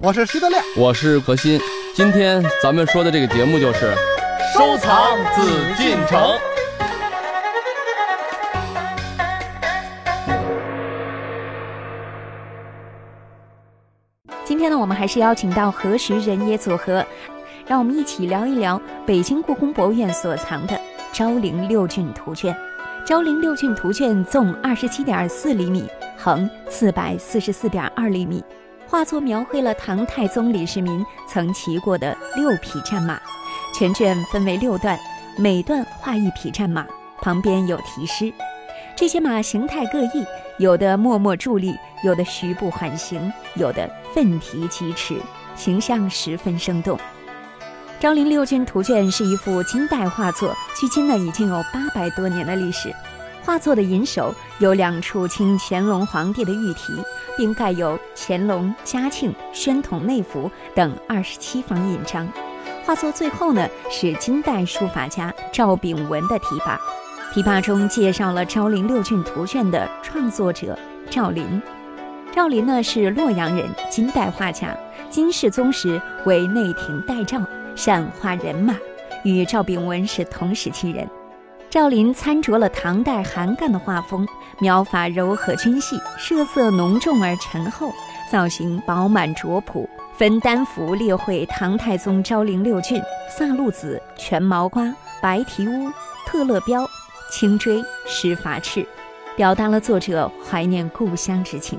我是徐德亮，我是何鑫。今天咱们说的这个节目就是收藏紫禁城。今天呢，我们还是邀请到何时人也组合，让我们一起聊一聊北京故宫博物院所藏的《昭陵六骏图卷》。《昭陵六骏图卷》纵二十七点四厘米，横四百四十四点二厘米。画作描绘了唐太宗李世民曾骑过的六匹战马，全卷分为六段，每段画一匹战马，旁边有题诗。这些马形态各异，有的默默伫立，有的徐步缓行，有的奋蹄疾驰，形象十分生动。《昭陵六骏图卷》是一幅金代画作，距今呢已经有八百多年的历史。画作的银首有两处清乾隆皇帝的御题，并盖有乾隆、嘉庆、宣统内府等二十七方印章。画作最后呢是金代书法家赵秉文的题跋。题跋中介绍了《昭陵六骏图卷》的创作者赵林。赵林呢是洛阳人，金代画家。金世宗时为内廷代诏，善画人马，与赵秉文是同时期人。赵林参着了唐代韩干的画风，描法柔和均细，色色浓重而沉厚，造型饱满卓朴。分丹幅列绘唐太宗昭陵六骏：萨路子、全毛瓜、白蹄乌、特勒标。青锥施伐翅，表达了作者怀念故乡之情。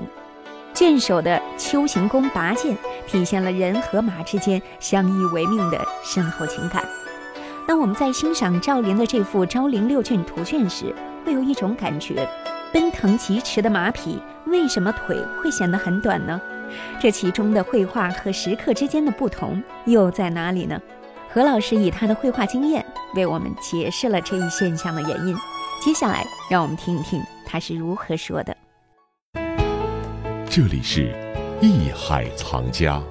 卷首的丘行宫拔剑，体现了人和马之间相依为命的深厚情感。当我们在欣赏赵林的这幅《昭陵六骏图卷》时，会有一种感觉：奔腾疾驰的马匹，为什么腿会显得很短呢？这其中的绘画和石刻之间的不同又在哪里呢？何老师以他的绘画经验为我们解释了这一现象的原因。接下来，让我们听一听他是如何说的。这里是艺海藏家，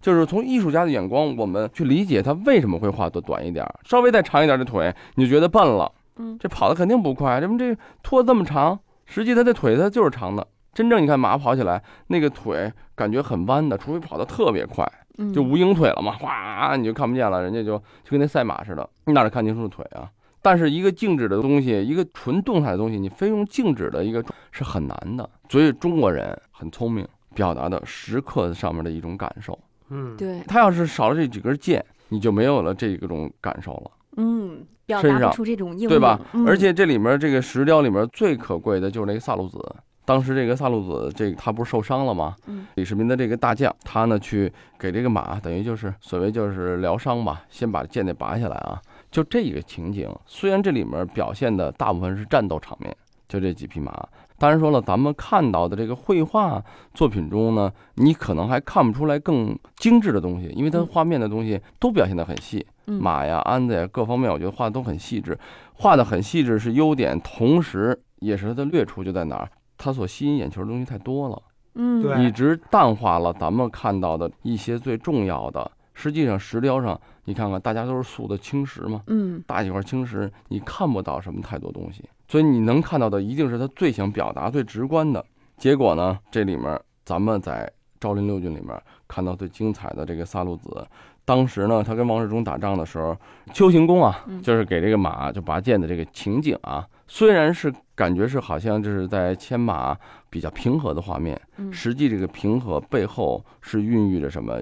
就是从艺术家的眼光，我们去理解他为什么会画的短一点，稍微再长一点的腿，你就觉得笨了。嗯，这跑的肯定不快，这么这拖这么长？实际他的腿它就是长的。真正你看马跑起来，那个腿感觉很弯的，除非跑得特别快。就无影腿了嘛，哗，你就看不见了，人家就就跟那赛马似的，你哪能看清楚腿啊？但是一个静止的东西，一个纯动态的东西，你非用静止的一个是很难的。所以中国人很聪明，表达的时刻上面的一种感受。嗯，对。他要是少了这几根剑，你就没有了这种感受了。嗯，表达不出这种对吧？而且这里面这个石雕里面最可贵的就是那个萨路子。当时这个萨路子，这他不是受伤了吗？嗯，李世民的这个大将，他呢去给这个马，等于就是所谓就是疗伤吧，先把剑给拔下来啊。就这一个情景，虽然这里面表现的大部分是战斗场面，就这几匹马。当然说了，咱们看到的这个绘画作品中呢，你可能还看不出来更精致的东西，因为它画面的东西都表现得很细，马呀、鞍子呀各方面，我觉得画的都很细致，画的很细致是优点，同时也是它的劣处就在哪儿。它所吸引眼球的东西太多了，嗯，对，一直淡化了咱们看到的一些最重要的。实际上，石雕上你看看，大家都是塑的青石嘛，嗯，大几块青石，你看不到什么太多东西，所以你能看到的一定是他最想表达、最直观的结果呢。这里面，咱们在《昭陵六骏》里面看到最精彩的这个萨路子，当时呢，他跟王世充打仗的时候，丘行恭啊，就是给这个马就拔剑的这个情景啊。虽然是感觉是好像就是在牵马比较平和的画面，实际这个平和背后是孕育着什么？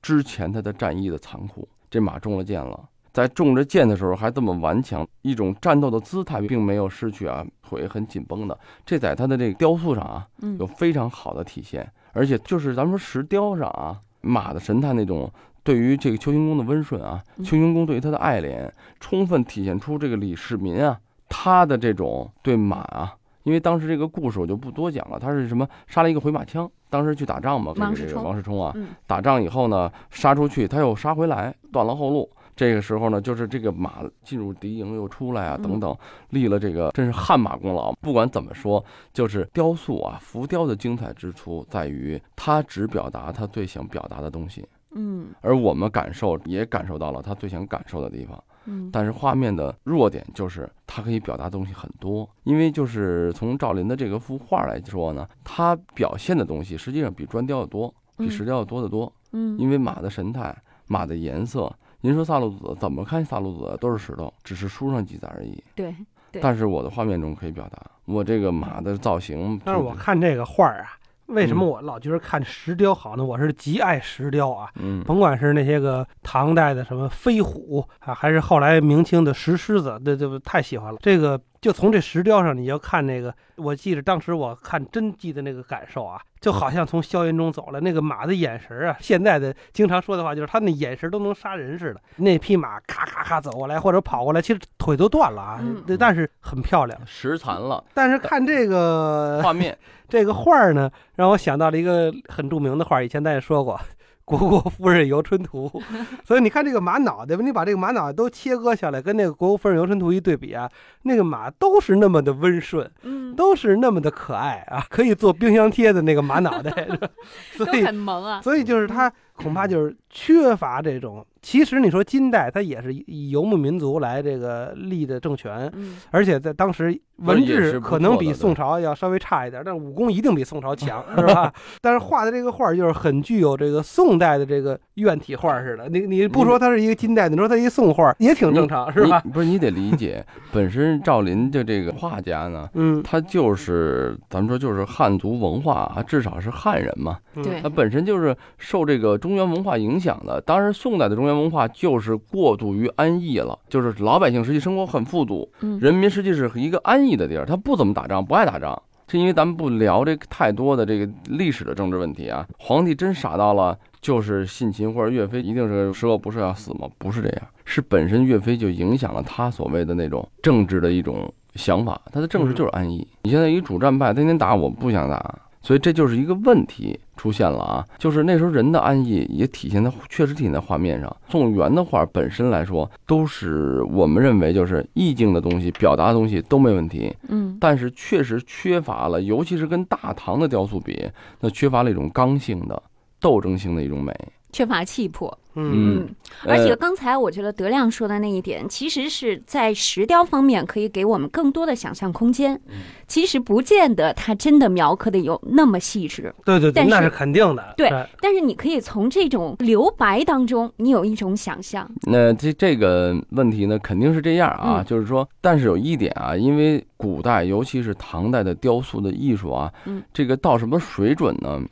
之前他的战役的残酷。这马中了箭了，在中着箭的时候还这么顽强，一种战斗的姿态并没有失去啊，腿很紧绷的。这在他的这个雕塑上啊，有非常好的体现。而且就是咱们说石雕上啊，马的神态那种对于这个丘行恭的温顺啊，丘行恭对于他的爱怜，充分体现出这个李世民啊。他的这种对马啊，因为当时这个故事我就不多讲了。他是什么杀了一个回马枪，当时去打仗嘛，跟这个王世充啊，打仗以后呢，杀出去他又杀回来，断了后路。这个时候呢，就是这个马进入敌营又出来啊，等等，立了这个真是汗马功劳。不管怎么说，就是雕塑啊，浮雕的精彩之处在于，它只表达它最想表达的东西。嗯而我们感受也感受到了它最想感受的地方。嗯但是画面的弱点就是它可以表达东西很多，因为就是从赵林的这个幅画来说呢，它表现的东西实际上比砖雕要多，比嗯石雕要多得多。嗯因为马的神态、马的颜色，您说萨路子怎么看萨路子都是石头，只是书上记载而已。对对但是我的画面中可以表达，我这个马的造型，但是我看这个画儿啊，为什么嗯我老觉得看石雕好呢？我是极爱石雕啊，嗯甭管是那些个唐代的什么飞虎啊，还是后来明清的石狮子，这这太喜欢了。这个就从这石雕上，你要看那个，我记得当时我看真记的那个感受啊，就好像从硝烟中走了。那个马的眼神啊，现在的经常说的话就是他那眼神都能杀人似的。那匹马咔咔咔走过来或者跑过来，其实腿都断了啊，嗯但是很漂亮。实残了但是看这个画面，这个画儿呢，让我想到了一个很著名的画儿，以前咱也说过，《虢国夫人游春图》。所以你看这个马脑袋，你把这个马脑袋都切割下来，跟那个《国国夫人游春图》一对比啊，那个马都是那么的温顺，嗯都是那么的可爱啊，可以做冰箱贴的那个马脑袋。所以，很萌啊。所以就是他恐怕就是缺乏这种。其实你说金代，它也是以游牧民族来这个立的政权，嗯而且在当时文治可能比宋朝要稍微差一点，但是武功一定比宋朝强，是吧？但是画的这个画就是很具有这个宋代的这个院体画似的。你你不说它是一个金代的，你说它是一宋画也挺正常，是吧？不是你得理解，本身赵林的这个画家呢，嗯，他就是咱们说就是汉族文化啊，至少是汉人嘛，他本身就是受这个中原文化影响的。当然，宋代的中原文化就是过度于安逸了，就是老百姓实际生活很富足，嗯人民实际是一个安逸的地儿，他不怎么打仗，不爱打仗。是因为咱们不聊这个太多的这个历史的政治问题啊。皇帝真傻到了，就是信秦或者岳飞一定是十恶不赦要死吗？不是这样，是本身岳飞就影响了他所谓的那种政治的一种想法，他的政治就是安逸。你现在一主战派，天天打我不想打，所以这就是一个问题出现了啊，就是那时候人的安逸也体现在，确实体现在画面上。宋元的画本身来说，都是我们认为就是意境的东西、表达的东西都没问题，嗯但是确实缺乏了，尤其是跟大唐的雕塑比，那缺乏了一种刚性的、斗争性的一种美。缺乏气魄。嗯嗯而且呃刚才我觉得德亮说的那一点，其实是在石雕方面可以给我们更多的想象空间。嗯其实不见得它真的描刻的有那么细致，对对对，那是肯定的。对哎但是你可以从这种留白当中，你有一种想象。那这这个问题呢，肯定是这样啊，嗯就是说，但是有一点啊，因为古代尤其是唐代的雕塑的艺术啊，嗯这个到什么水准呢？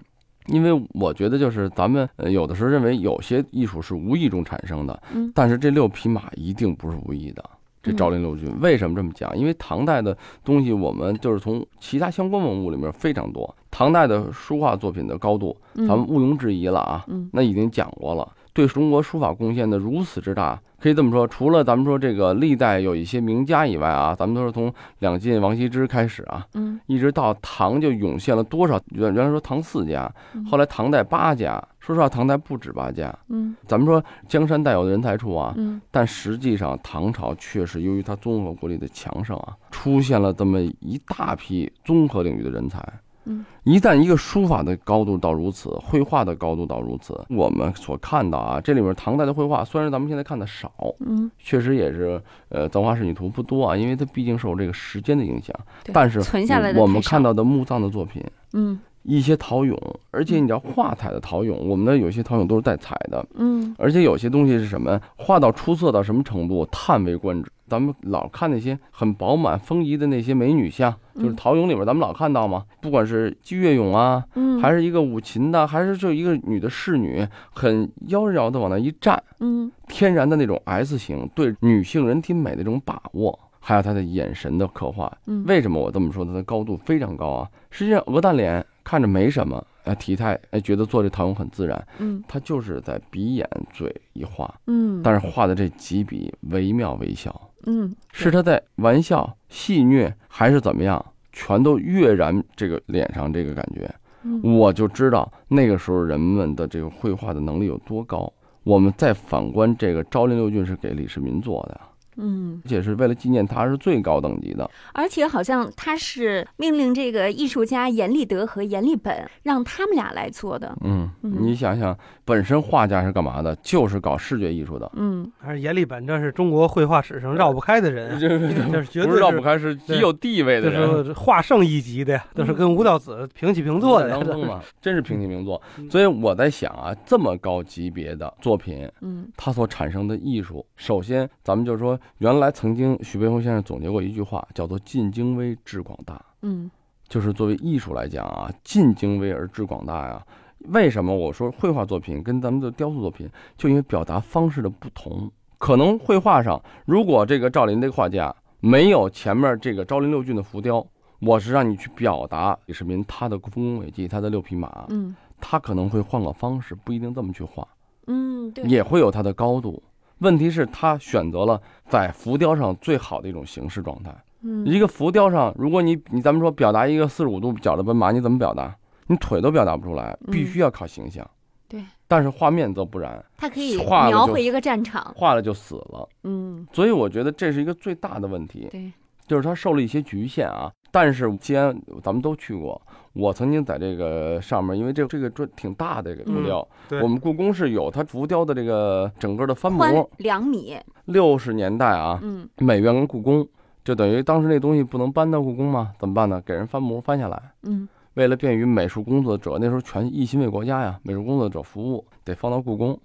因为我觉得就是咱们呃有的时候认为有些艺术是无意中产生的，嗯但是这六匹马一定不是无意的。这嗯赵林六骏为什么这么讲？因为唐代的东西，我们就是从其他相关文物里面非常多。唐代的书画作品的高度，嗯咱们毋庸置疑了啊。嗯那已经讲过了，对中国书法贡献的如此之大，可以这么说，除了咱们说这个历代有一些名家以外啊，咱们都是从两晋王羲之开始啊，嗯一直到唐就涌现了多少？原原来说唐四家嗯，后来唐代八家，说实话，唐代不止八家。嗯咱们说江山代有人才处啊，嗯但实际上唐朝确实由于它综合国力的强盛啊，出现了这么一大批综合领域的人才。嗯，一旦一个书法的高度到如此，绘画的高度到如此，我们所看到啊，这里面唐代的绘画虽然咱们现在看的少，嗯，确实也是呃造化仕女图不多啊，因为它毕竟受这个时间的影响。对但是存下来的我们看到的墓葬的作品，嗯一些陶俑，而且你知道画彩的陶俑，我们的有些陶俑都是带彩的，嗯而且有些东西是什么？画到出色到什么程度？叹为观止。咱们老看那些很饱满丰腴的那些美女像，就是嗯陶俑里边咱们老看到嘛，不管是击乐俑啊，嗯，还是一个舞琴的，还是就一个女的侍女，很妖娆的往那一站，嗯天然的那种 S 型对女性人体美的这种把握，还有她的眼神的刻画。嗯为什么我这么说？她的高度非常高啊！实际上，鹅蛋脸看着没什么，哎，体态哎，觉得做这陶俑很自然，嗯。他就是在鼻眼嘴一画，嗯，但是画的这几笔惟妙惟肖，嗯是他在玩笑、戏谑还是怎么样，全都跃然这个脸上这个感觉，嗯。我就知道那个时候人们的这个绘画的能力有多高。我们再反观这个《昭陵六骏》是给李世民做的，嗯，而且是为了纪念他是最高等级的。而且好像他是命令这个艺术家阎立德和阎立本让他们俩来做的。嗯，嗯你想想，本身画家是干嘛的？就是搞视觉艺术的，嗯而阎立本，这是中国绘画史上绕不开的人啊，这这是绝对不是绕不开，是极有地位的这人。是画圣一级的呀，都是跟吴道子平起平坐的呀。当中嘛，真是平起平坐。嗯所以我在想啊，这么高级别的作品，嗯它所产生的艺术，首先咱们就说，原来曾经徐悲鸿先生总结过一句话，叫做“尽精微，致广大”。嗯就是作为艺术来讲啊，尽精微而致广大呀。为什么我说绘画作品跟咱们的雕塑作品，就因为表达方式的不同。可能绘画上，如果这个赵林这个画家没有前面这个昭陵六骏的浮雕，我是让你去表达李世民他的丰功伟绩，他的六匹马，嗯他可能会换个方式，不一定这么去画，嗯，对，也会有它的高度。问题是，他选择了在浮雕上最好的一种形式状态。嗯一个浮雕上，如果你你咱们说表达一个四十五度角的奔马，你怎么表达？你腿都表达不出来，嗯必须要靠形象。对，但是画面则不然，它可以描绘一个战场。画了就死了。嗯，所以我觉得这是一个最大的问题，对，就是它受了一些局限啊。但是既然咱们都去过，我曾经在这个上面，因为这这个这挺大的这个浮雕，对我们故宫是有它浮雕的这个整个的翻模。两米。六十年代啊，嗯美院跟故宫就等于当时那东西不能搬到故宫嘛，怎么办呢？给人翻模翻下来。嗯为了便于美术工作者，那时候全一心为国家呀，美术工作者服务得放到故宫。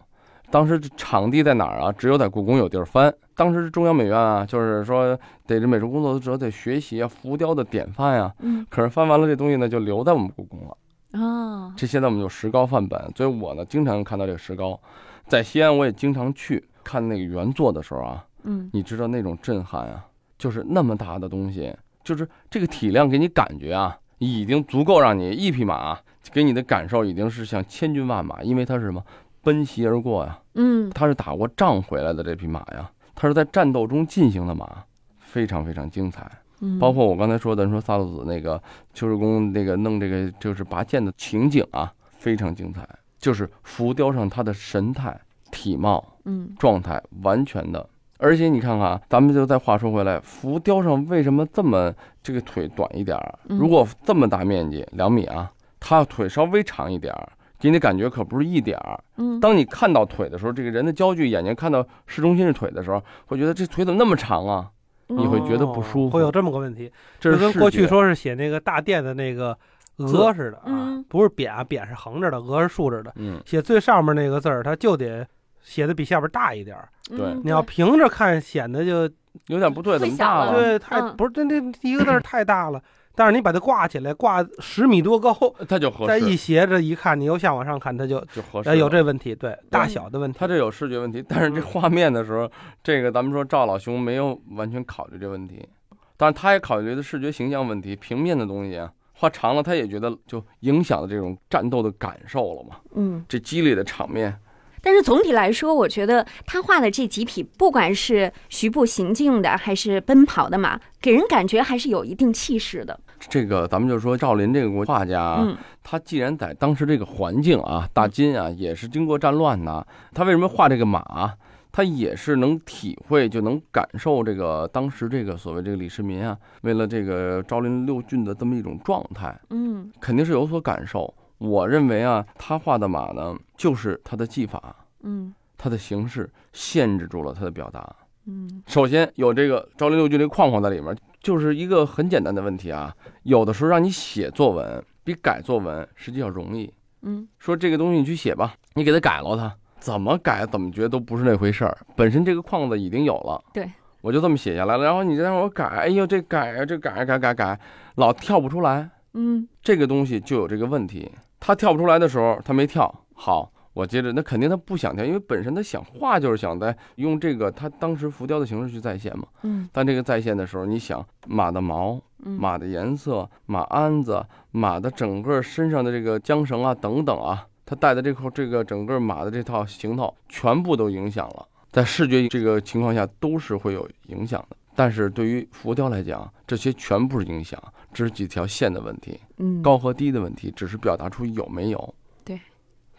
当时场地在哪儿啊？只有在故宫有地儿翻。当时中央美院啊，就是说得这美术工作者得学习啊，浮雕的典范呀。嗯可是翻完了这东西呢，就留在我们故宫了。哦这现在我们有石膏范本，所以我呢经常看到这个石膏。在西安我也经常去看那个原作的时候啊，嗯你知道那种震撼啊，就是那么大的东西，就是这个体量给你感觉啊，已经足够让你一匹马给你的感受已经是像千军万马，因为它是什么奔袭而过呀，嗯他是打过仗回来的这匹马呀，他是在战斗中进行的马，非常非常精彩。嗯，包括我刚才说的，说萨洛子那个秋实公那个弄这个就是拔剑的情景啊，非常精彩，就是浮雕上他的神态、体貌。嗯状态完全的。而且你看看啊，咱们就再话说回来，浮雕上为什么这么这个腿短一点儿？嗯如果这么大面积两米啊，他腿稍微长一点儿，给你感觉可不是一点儿。嗯当你看到腿的时候，这个人的焦距眼睛看到市中心是腿的时候，会觉得这腿怎么那么长啊？你会觉得不舒服哦会有这么个问题，这是跟过去说是写那个大殿的那个鹅似的啊嗯，不是扁啊，扁是横着的，鹅是竖着的。嗯，写最上面那个字儿，它就得写的比下边大一点儿。对嗯你要平着看，显得就有点不对，怎么大了？对太嗯不是这这第一个字儿太大了。但是你把它挂起来，挂十米多高，它就合适再一，斜着一看，你由下往上看，它就就合适呃有这问题，对大小的问题。他这有视觉问题，但是这嗯画面的时候，这个咱们说赵老兄没有完全考虑这问题，但是他也考虑的视觉形象问题，平面的东西啊，画长了他也觉得就影响了这种战斗的感受了嘛，嗯。这激烈的场面，但是总体来说，我觉得他画的这几匹，不管是徐步行进的还是奔跑的马，给人感觉还是有一定气势的。这个咱们就说赵林这个国画家他既然在当时这个环境啊，大金啊也是经过战乱呐，他为什么画这个马啊？他也是能体会，就能感受这个当时这个所谓这个李世民啊，为了这个昭陵六骏的这么一种状态，嗯肯定是有所感受。我认为啊，他画的马呢，就是他的技法，嗯他的形式限制住了他的表达。嗯首先有这个昭陵六句这个框框在里面，就是一个很简单的问题啊。有的时候让你写作文比改作文实际上容易。嗯说这个东西你去写吧，你给它改了它，怎么改怎么觉得都不是那回事儿。本身这个框子已经有了，对，我就这么写下来了。然后你再让我改，哎呦这改呀这改啊改改改，老跳不出来。嗯这个东西就有这个问题，他跳不出来的时候，他没跳好，我接着那肯定他不想跳，因为本身他想画就是想在用这个他当时浮雕的形式去再现嘛。嗯但这个再现的时候，你想马的毛、嗯马的颜色、马鞍子、马的整个身上的这个缰绳啊等等啊，他带的这块这个整个马的这套行头，全部都影响了，在视觉这个情况下都是会有影响的。但是对于浮雕来讲，这些全部是影响，只是几条线的问题。嗯高和低的问题，只是表达出有没有。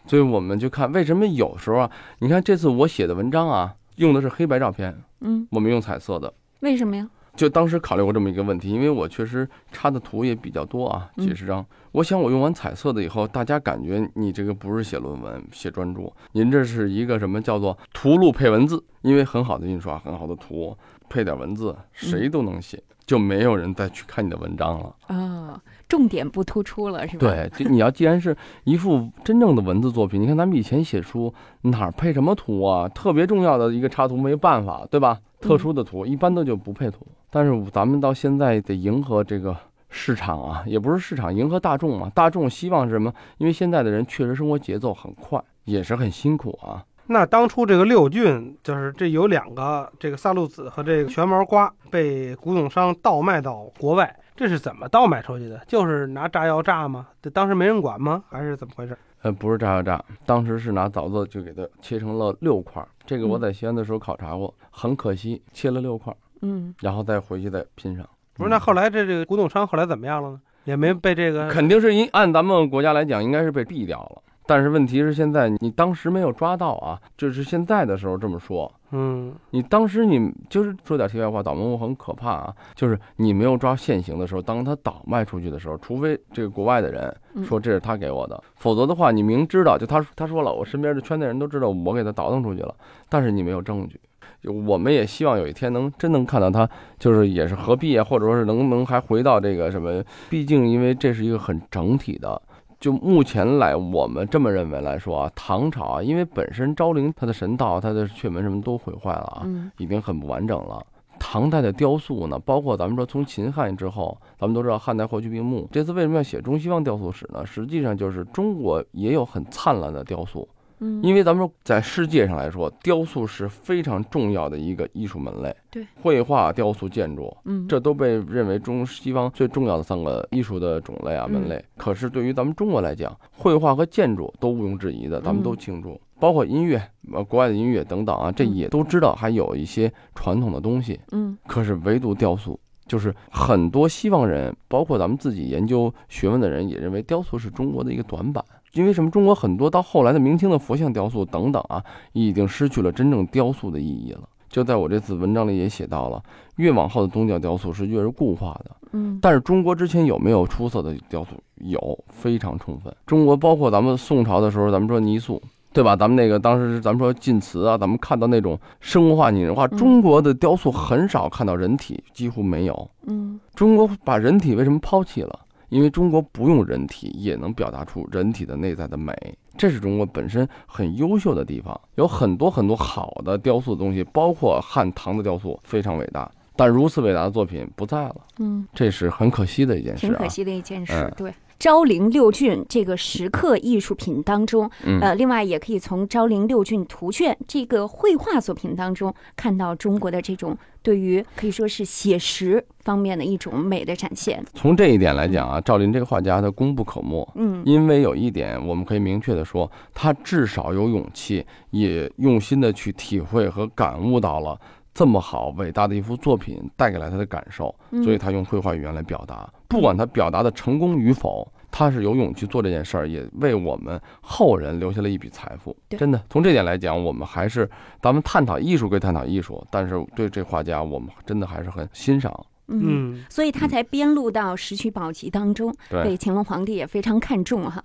对，所以我们就看为什么有时候啊，你看这次我写的文章啊，用的是黑白照片，嗯，我们用彩色的。为什么呀？就当时考虑过这么一个问题，因为我确实插的图也比较多啊，嗯几十张。我想我用完彩色的以后，大家感觉你这个不是写论文、写专著，您这是一个什么叫做图录配文字？因为很好的印刷，很好的图，配点文字，谁都能写，就没有人再去看你的文章了。啊，重点不突出了是吧？，对，就你要既然是一幅真正的文字作品，你看咱们以前写书哪儿配什么图啊？特别重要的一个插图没办法，对吧？特殊的图一般都就不配图。但是咱们到现在得迎合这个市场啊，也不是市场，迎合大众嘛。大众希望是什么？因为现在的人确实生活节奏很快，也是很辛苦啊。那当初这个六骏，就是这有两个，这个萨路子和这个玄毛瓜被古董商倒卖到国外，这是怎么倒卖出去的？就是拿炸药炸吗？这当时没人管吗？还是怎么回事？呃，不是炸药炸，当时是拿枣子就给它切成了六块儿。这个我嗯在西安的时候考察过，很可惜切了六块儿，嗯，然后再回去再拼上。不是，那后来这这个古董商后来怎么样了呢？也没被这个肯定是因按咱们国家来讲，应该是被毙掉了。但是问题是现在你当时没有抓到啊，就是现在的时候这么说，嗯你当时你就是说点题外话，倒卖物很可怕啊，就是你没有抓现行的时候，当他倒卖出去的时候，除非这个国外的人嗯说这是他给我的，否则的话，你明知道就他他说了，我身边的圈内人都知道我给他倒腾出去了，但是你没有证据。就我们也希望有一天能真能看到他，就是也是合璧啊，或者说是能能还回到这个什么？毕竟因为这是一个很整体的。就目前来，我们这么认为来说啊，唐朝啊，因为本身昭陵它的神道、它的阙门什么都毁坏了啊，嗯已经很不完整了。唐代的雕塑呢，包括咱们说从秦汉之后，咱们都知道汉代霍去病墓。这次为什么要写中西方雕塑史呢？实际上就是中国也有很灿烂的雕塑，嗯，因为咱们说在世界上来说，雕塑是非常重要的一个艺术门类。对，绘画、雕塑、建筑，嗯这都被认为中西方最重要的三个艺术的种类啊嗯门类。可是对于咱们中国来讲，绘画和建筑都毋庸置疑的，咱们都嗯庆祝。包括音乐，呃，国外的音乐等等啊，这嗯也都知道还有一些传统的东西。嗯可是唯独雕塑，就是很多西方人，包括咱们自己研究学问的人，也认为雕塑是中国的一个短板。因为什么？中国很多到后来的明清的佛像雕塑等等啊，已经失去了真正雕塑的意义了。就在我这次文章里也写到了，越往后的宗教雕塑是越是固化的。嗯，但是中国之前有没有出色的雕塑？有，非常充分。中国包括咱们宋朝的时候，咱们说泥塑，对吧？咱们那个当时咱们说晋祠啊，咱们看到那种生活化、拟人化，嗯中国的雕塑很少看到人体，几乎没有。嗯中国把人体为什么抛弃了？因为中国不用人体也能表达出人体的内在的美，这是中国本身很优秀的地方。有很多很多好的雕塑的东西，包括汉唐的雕塑非常伟大，但如此伟大的作品不在了，嗯，这是很可惜的一件事啊挺可。惜的一件事嗯。对，昭陵六骏这个石刻艺术品当中，嗯，呃，另外也可以从昭陵六骏图卷这个绘画作品当中看到中国的这种对于可以说是写实方面的一种美的展现。从这一点来讲啊，赵林这个画家他功不可没。嗯因为有一点，我们可以明确的说，他至少有勇气，也用心的去体会和感悟到了这么好伟大的一幅作品带给了他的感受，嗯所以他用绘画语言来表达。不管他表达的成功与否，他是有勇气做这件事儿，也为我们后人留下了一笔财富。真的，从这点来讲，我们还是咱们探讨艺术归探讨艺术，但是对这画家，我们真的还是很欣赏。嗯，嗯。所以他才编录到《石渠宝笈》当中，对。被乾隆皇帝也非常看重哈。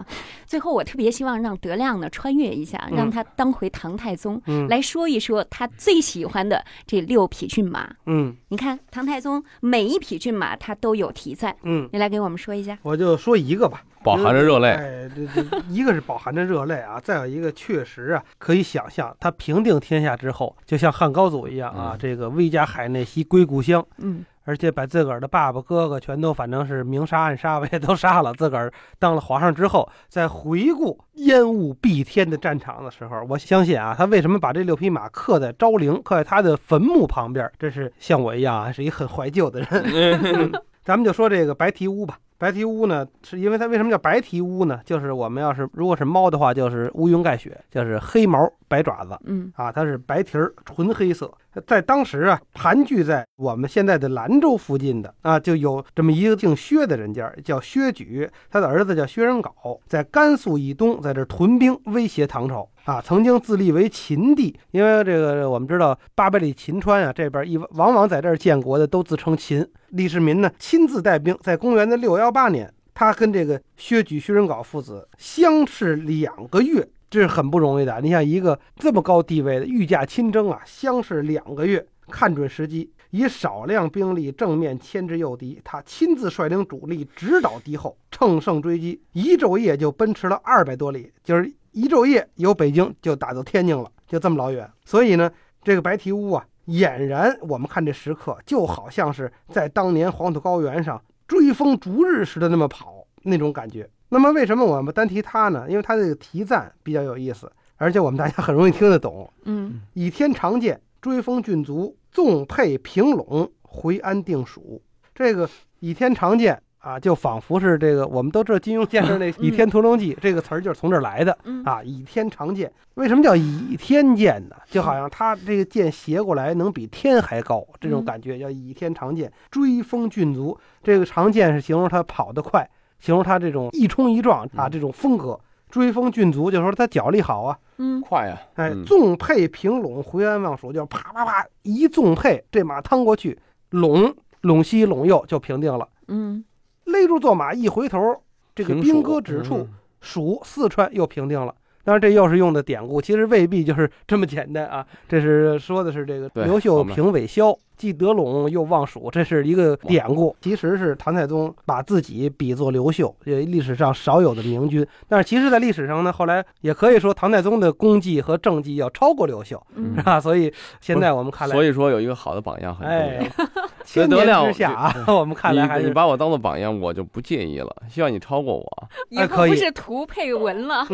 最后，我特别希望让德亮呢穿越一下，嗯。让他当回唐太宗，嗯。来说一说他最喜欢的这六匹骏马。嗯。你看，唐太宗每一匹骏马他都有题在，嗯，你来给我们说一下。我就说一个吧，饱含着热泪。哎，这这一个是饱含着热泪啊，再有一个确实啊，可以想象他平定天下之后，就像汉高祖一样啊，嗯。这个威加海内兮归故乡，嗯而且把自个儿的爸爸哥哥全都反正是明杀暗杀吧，也都杀了。自个儿当了皇上之后，在回顾烟雾蔽天的战场的时候，我相信啊，他为什么把这六匹马刻在昭陵，刻在他的坟墓旁边？这是像我一样啊，是一很怀旧的人。嗯咱们就说这个白蹄乌吧。白蹄乌呢，是因为它为什么叫白蹄乌呢？就是我们要是如果是猫的话，就是乌云盖雪，就是黑毛白爪子嗯啊，它是白蹄儿，纯黑色。在当时啊，盘踞在我们现在的兰州附近的啊，就有这么一个姓薛的人家，叫薛举，他的儿子叫薛仁杲，在甘肃以东，在这屯兵威胁唐朝啊，曾经自立为秦帝，因为这个我们知道八百里秦川啊，这边一往往在这儿建国的都自称秦。李世民呢亲自带兵，在公元的六幺八年，他跟这个薛举、薛仁杲父子相视两个月。这是很不容易的。你像一个这么高地位的御驾亲征啊，相视两个月，看准时机，以少量兵力正面牵制诱敌，他亲自率领主力直捣敌后，乘胜追击，一昼夜就奔驰了二百多里，就是一昼夜由北京就打到天津了，就这么老远。所以呢，这个白提乌啊，俨然我们看这时刻，就好像是在当年黄土高原上追风逐日似的那么跑那种感觉。那么为什么我们单提它呢？因为它这个题赞比较有意思，而且我们大家很容易听得懂。嗯，倚天长剑，追风郡足，纵辔平陇，回安定蜀。这个倚天长剑啊，就仿佛是这个我们都知道金庸先生那《倚天屠龙记》这个词儿就是从这儿来的嗯啊。倚天长剑，为什么叫倚天剑呢？就好像他这个剑斜过来能比天还高，这种嗯感觉叫倚天长剑。追风郡足，这个长剑是形容他跑得快。形容他这种一冲一撞啊，嗯这种风格，追风郡足，就说他脚力好啊，嗯快啊！哎嗯，纵沛平陇，回安望蜀，就是啪啪啪一纵沛，这马趟过去，陇陇西陇右就平定了。嗯勒住坐马一回头，这个兵蜀戈指处嗯，蜀四川又平定了。当然，这又是用的典故，其实未必就是这么简单啊。这是说的是这个刘秀平韦骁，既得陇又望蜀，这是一个典故。其实是唐太宗把自己比作刘秀，这历史上少有的明君。但是其实，在历史上呢，后来也可以说唐太宗的功绩和政绩要超过刘秀，嗯是吧？所以现在我们看来，所以说有一个好的榜样很重哎要。千年之下啊，我们看来还是你你把我当做榜样，我就不介意了。希望你超过我。以哎可以后不是图配文了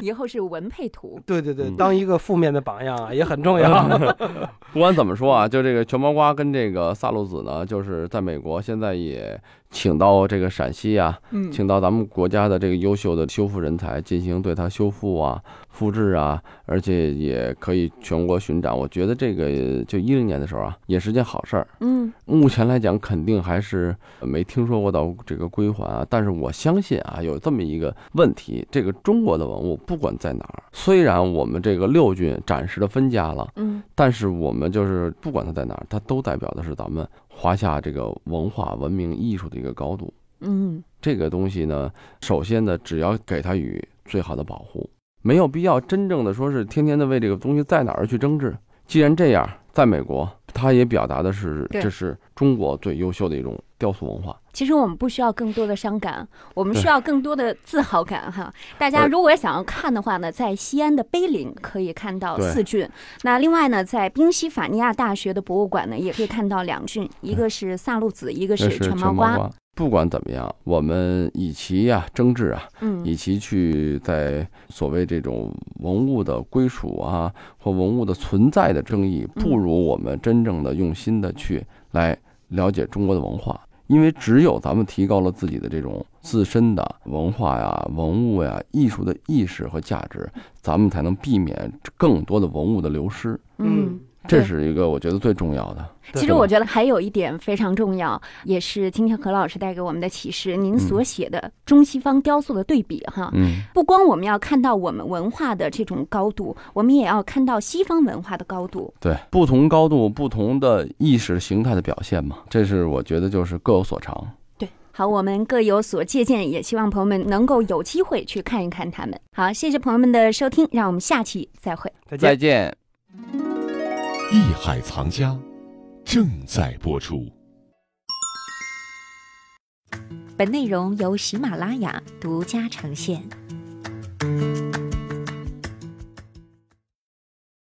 以后是文配图。对对对，嗯当一个负面的榜样啊，也很重要。不管怎么说啊，就这个全毛瓜跟这个萨路子呢，就是在美国现在也请到这个陕西啊，嗯请到咱们国家的这个优秀的修复人才进行对它修复啊、复制啊，而且也可以全国巡展。我觉得这个就一零年的时候啊，也是件好事儿。嗯目前来讲，肯定还是没听说过到这个归还啊。但是我相信啊，有这么一个问题：这个中国的文物不管在哪儿，虽然我们这个六郡暂时的分家了，嗯但是我们就是不管它在哪儿，它都代表的是咱们华夏这个文化、文明、艺术的一个高度。嗯这个东西呢，首先呢，只要给它予最好的保护，没有必要真正的说是天天的为这个东西在哪儿去争执。既然这样，在美国，他也表达的是这是中国最优秀的一种雕塑文化。其实我们不需要更多的伤感，我们需要更多的自豪感哈。大家呃如果想要看的话呢，在西安的碑林可以看到四郡，那另外呢，在宾夕法尼亚大学的博物馆呢，也可以看到两郡，一个是萨路子，一个是全毛瓜。不管怎么样，我们以其呀、争执啊，嗯以其去在所谓这种文物的归属啊或文物的存在的争议，嗯不如我们真正的用心的去来了解中国的文化。因为只有咱们提高了自己的这种自身的文化呀、文物呀、艺术的意识和价值，咱们才能避免更多的文物的流失。嗯。这是一个我觉得最重要的。其实我觉得还有一点非常重要，也是今天何老师带给我们的启示。您所写的中西方雕塑的对比，哈，嗯，不光我们要看到我们文化的这种高度，我们也要看到西方文化的高度。对，不同高度、不同的意识形态的表现嘛，这是我觉得就是各有所长。对，好，我们各有所借鉴，也希望朋友们能够有机会去看一看他们。好，谢谢朋友们的收听，让我们下期再会。再见再。见。艺海藏家正在播出。本内容由喜马拉雅独家呈现。